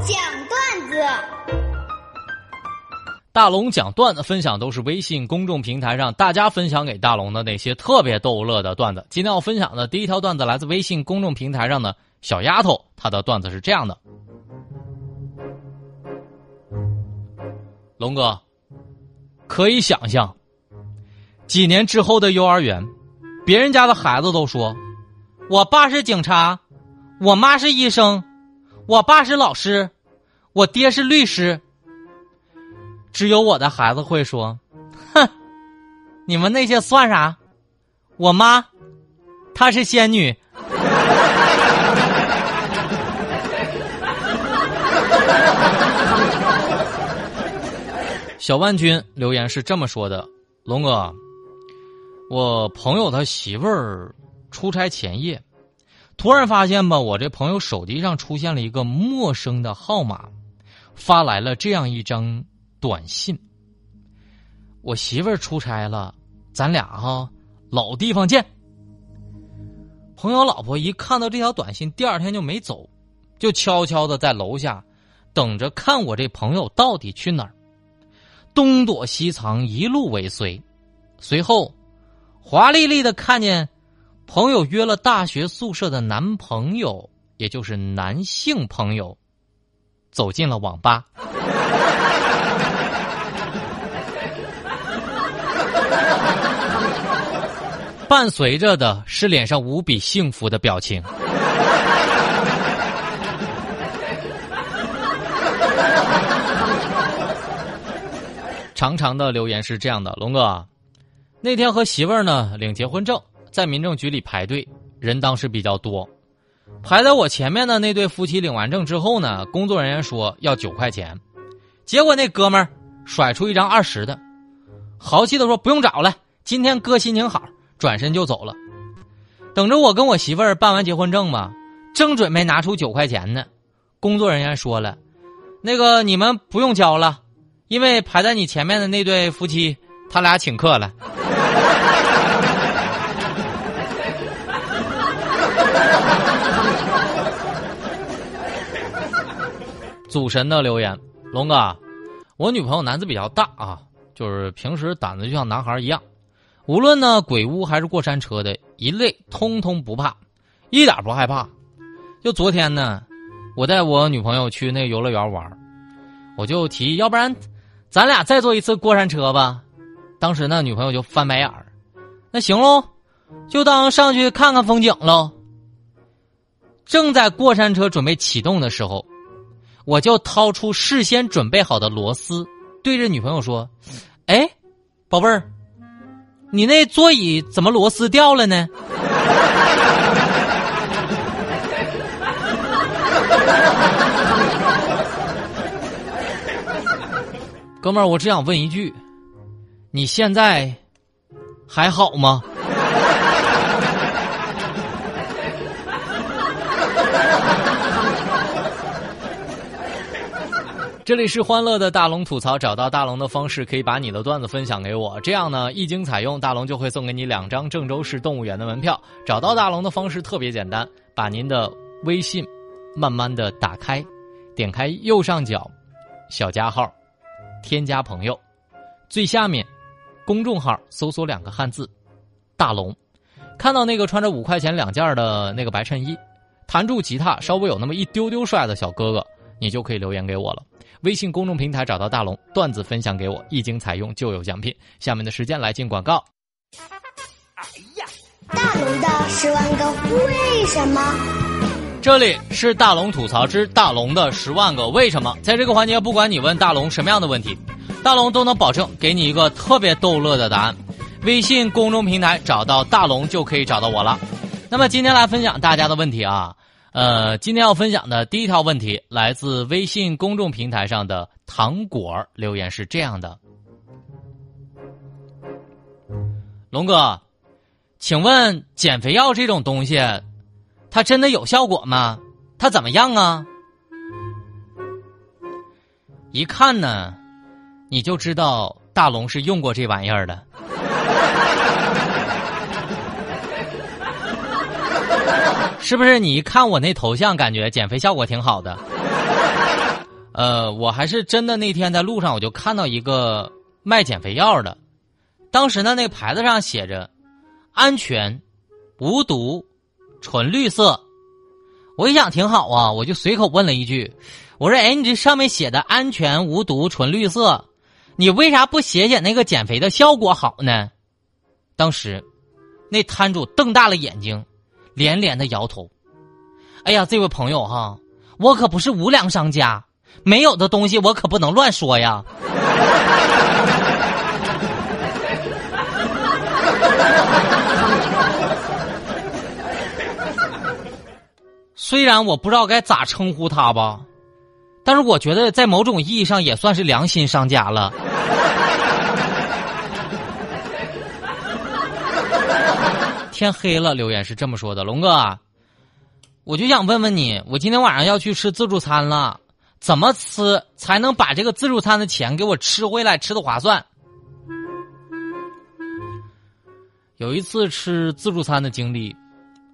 讲段子。大龙讲段子分享都是微信公众平台上大家分享给大龙的那些特别逗乐的段子。今天要分享的第一条段子来自微信公众平台上的小丫头，她的段子是这样的：龙哥，可以想象，几年之后的幼儿园，别人家的孩子都说，我爸是警察，我妈是医生，我爸是老师，我爹是律师。只有我的孩子会说：“哼，你们那些算啥？我妈，她是仙女。”小万军留言是这么说的：“龙哥，我朋友他媳妇儿出差前夜，突然发现吧，我这朋友手机上出现了一个陌生的号码，发来了这样一张。”短信，我媳妇儿出差了，咱俩哈老地方见。朋友老婆一看到这条短信，第二天就没走，就悄悄的在楼下等着看我这朋友到底去哪儿，东躲西藏，一路尾随。随后，华丽丽的看见朋友约了大学宿舍的男朋友，也就是男性朋友，走进了网吧。伴随着的是脸上无比幸福的表情。长长的留言是这样的：龙哥，那天和媳妇儿呢领结婚证，在民政局里排队，人当时比较多，排在我前面的那对夫妻领完证之后呢，工作人员说要九块钱，结果那哥们儿甩出一张二十的，豪气的说不用找了，今天哥心情好。转身就走了，等着我跟我媳妇儿办完结婚证吧，正准备拿出九块钱呢，工作人员说了：“那个你们不用交了，因为排在你前面的那对夫妻，他俩请客了。”祖神的留言：龙哥，我女朋友胆子比较大啊，就是平时胆子就像男孩一样。无论呢鬼屋还是过山车的一类，通通不怕，一点不害怕。就昨天呢，我带我女朋友去那游乐园玩，我就提议，要不然咱俩再坐一次过山车吧。当时呢，女朋友就翻白眼儿，那行喽，就当上去看看风景喽。正在过山车准备启动的时候，我就掏出事先准备好的螺丝，对着女朋友说：“哎，宝贝儿。”你那座椅怎么螺丝掉了呢？哥们儿，我只想问一句：你现在还好吗？这里是欢乐的大龙吐槽，找到大龙的方式可以把你的段子分享给我，这样呢，一经采用，大龙就会送给你两张郑州市动物园的门票。找到大龙的方式特别简单，把您的微信慢慢的打开，点开右上角小加号，添加朋友，最下面公众号搜索两个汉字大龙，看到那个穿着五块钱两件的那个白衬衣，弹住吉他稍微有那么一丢丢帅的小哥哥，你就可以留言给我了。微信公众平台找到大龙，段子分享给我，一经采用就有奖品。下面的时间来进广告。哎呀，大龙的十万个为什么？这里是大龙吐槽之大龙的十万个为什么。在这个环节，不管你问大龙什么样的问题，大龙都能保证给你一个特别逗乐的答案。微信公众平台找到大龙就可以找到我了。那么今天来分享大家的问题啊。呃，今天要分享的第一条问题来自微信公众平台上的糖果留言是这样的：龙哥，请问减肥药这种东西，它真的有效果吗？它怎么样啊？一看呢，你就知道大龙是用过这玩意儿的。是不是你一看我那头像，感觉减肥效果挺好的？呃，我还是真的那天在路上我就看到一个卖减肥药的，当时呢那个牌子上写着“安全、无毒、纯绿色”，我一想挺好啊，我就随口问了一句：“我说，哎，你这上面写的安全、无毒、纯绿色，你为啥不写写那个减肥的效果好呢？”当时，那摊主瞪大了眼睛，连连的摇头。哎呀，这位朋友哈，我可不是无良商家，没有的东西我可不能乱说呀。虽然我不知道该咋称呼他吧，但是我觉得在某种意义上也算是良心商家了。天黑了，留言是这么说的：“龙哥，我就想问问你，我今天晚上要去吃自助餐了，怎么吃才能把这个自助餐的钱给我吃回来，吃的划算？”有一次吃自助餐的经历，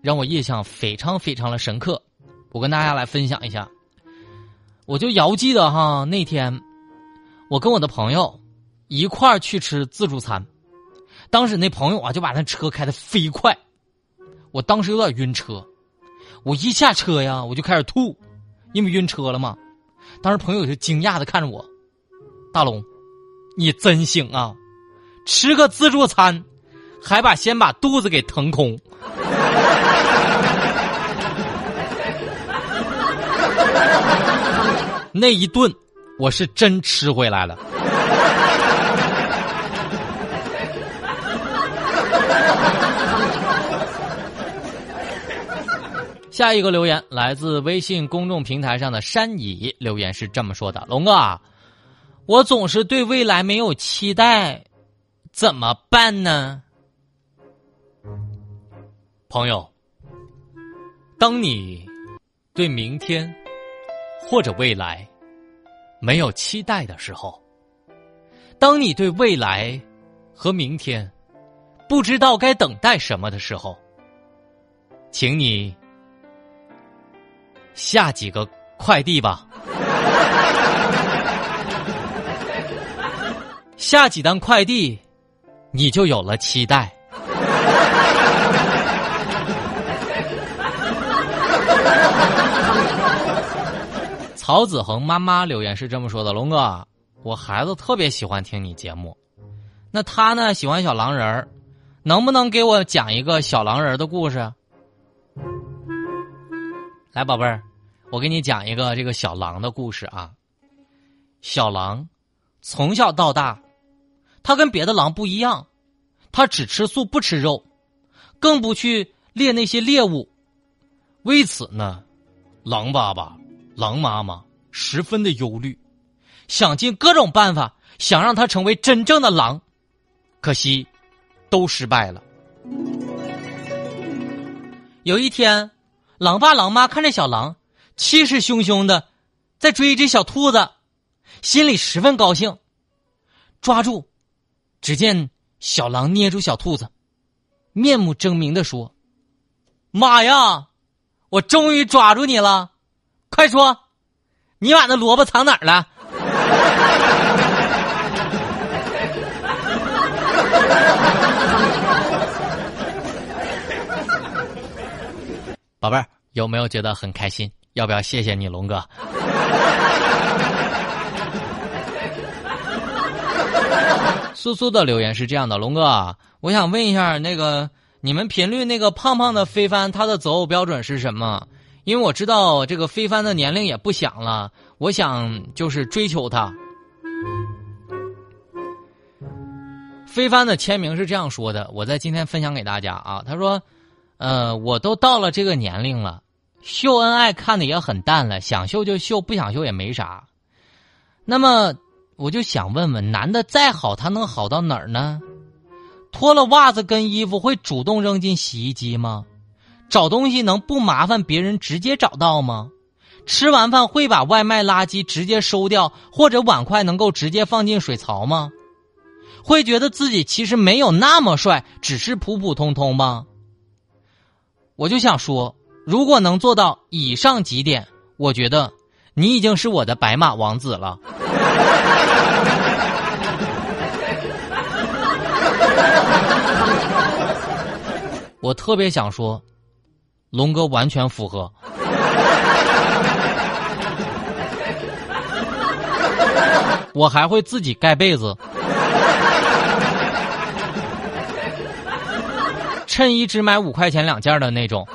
让我印象非常非常的深刻，我跟大家来分享一下。我就遥记得哈，那天我跟我的朋友一块儿去吃自助餐。当时那朋友啊，就把那车开的飞快，我当时有点晕车，我一下车呀，我就开始吐，因为晕车了嘛。当时朋友就惊讶的看着我，大龙，你真行啊，吃个自助餐，还把先把肚子给腾空。那一顿，我是真吃回来了。下一个留言来自微信公众平台上的山乙，留言是这么说的：“龙哥，我总是对未来没有期待，怎么办呢？”朋友，当你对明天或者未来没有期待的时候，当你对未来和明天不知道该等待什么的时候，请你。下几个快递吧，下几单快递，你就有了期待。曹子恒妈妈留言是这么说的：“龙哥，我孩子特别喜欢听你节目，那他呢喜欢小狼人儿，能不能给我讲一个小狼人的故事？来，宝贝儿。”我给你讲一个这个小狼的故事啊。小狼从小到大，它跟别的狼不一样，它只吃素不吃肉，更不去猎那些猎物。为此呢，狼爸爸、狼妈妈十分的忧虑，想尽各种办法想让它成为真正的狼，可惜都失败了。有一天，狼爸狼妈看着小狼。气势汹汹的，在追一只小兔子，心里十分高兴。抓住，只见小狼捏住小兔子，面目狰狞的说：“妈呀，我终于抓住你了！快说，你把那萝卜藏哪儿了？” 宝贝儿，有没有觉得很开心？要不要谢谢你，龙哥？苏苏的留言是这样的：龙哥，我想问一下，那个你们频率那个胖胖的飞帆，他的择偶标准是什么？因为我知道这个飞帆的年龄也不小了，我想就是追求他。飞帆的签名是这样说的，我在今天分享给大家啊。他说：“呃，我都到了这个年龄了。”秀恩爱看的也很淡了，想秀就秀，不想秀也没啥。那么我就想问问，男的再好，他能好到哪儿呢？脱了袜子跟衣服会主动扔进洗衣机吗？找东西能不麻烦别人直接找到吗？吃完饭会把外卖垃圾直接收掉，或者碗筷能够直接放进水槽吗？会觉得自己其实没有那么帅，只是普普通通吗？我就想说。如果能做到以上几点，我觉得你已经是我的白马王子了。我特别想说，龙哥完全符合。我还会自己盖被子，衬衣只买五块钱两件的那种。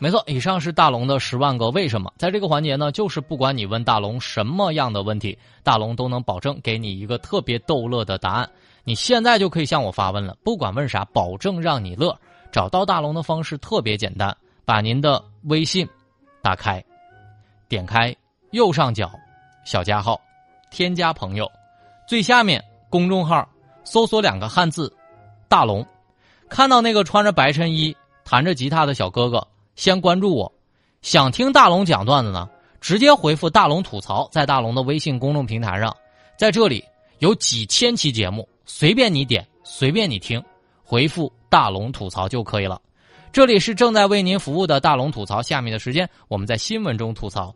没错，以上是大龙的十万个为什么。在这个环节呢，就是不管你问大龙什么样的问题，大龙都能保证给你一个特别逗乐的答案。你现在就可以向我发问了，不管问啥，保证让你乐。找到大龙的方式特别简单，把您的微信打开，点开右上角小加号，添加朋友，最下面公众号搜索两个汉字“大龙”，看到那个穿着白衬衣弹着吉他的小哥哥。先关注我，想听大龙讲段子呢，直接回复“大龙吐槽”在大龙的微信公众平台上，在这里有几千期节目，随便你点，随便你听，回复“大龙吐槽”就可以了。这里是正在为您服务的大龙吐槽，下面的时间我们在新闻中吐槽。